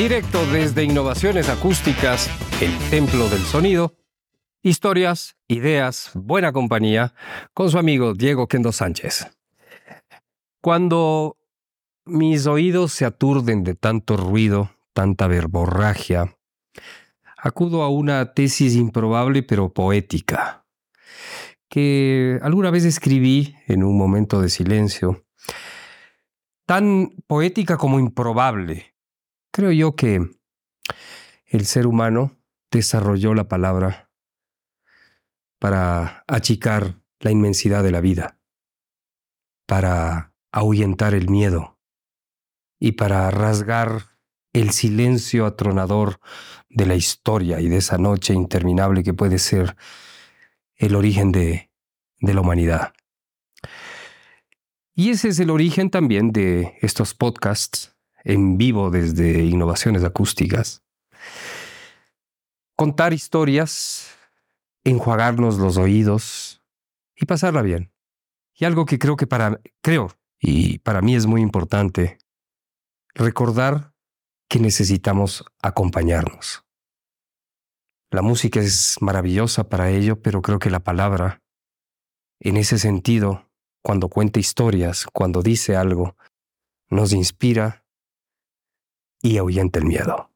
Directo desde Innovaciones Acústicas, el Templo del Sonido. Historias, ideas, buena compañía con su amigo Diego Kendo Sánchez. Cuando mis oídos se aturden de tanto ruido, tanta verborragia, acudo a una tesis improbable pero poética, que alguna vez escribí en un momento de silencio, tan poética como improbable. Creo yo que el ser humano desarrolló la palabra para achicar la inmensidad de la vida, para ahuyentar el miedo y para rasgar el silencio atronador de la historia y de esa noche interminable que puede ser el origen de, de la humanidad. Y ese es el origen también de estos podcasts en vivo desde Innovaciones Acústicas. Contar historias, enjuagarnos los oídos y pasarla bien. Y algo que creo que para, creo, y para mí es muy importante, recordar que necesitamos acompañarnos. La música es maravillosa para ello, pero creo que la palabra, en ese sentido, cuando cuenta historias, cuando dice algo, nos inspira y ahuyenta el miedo.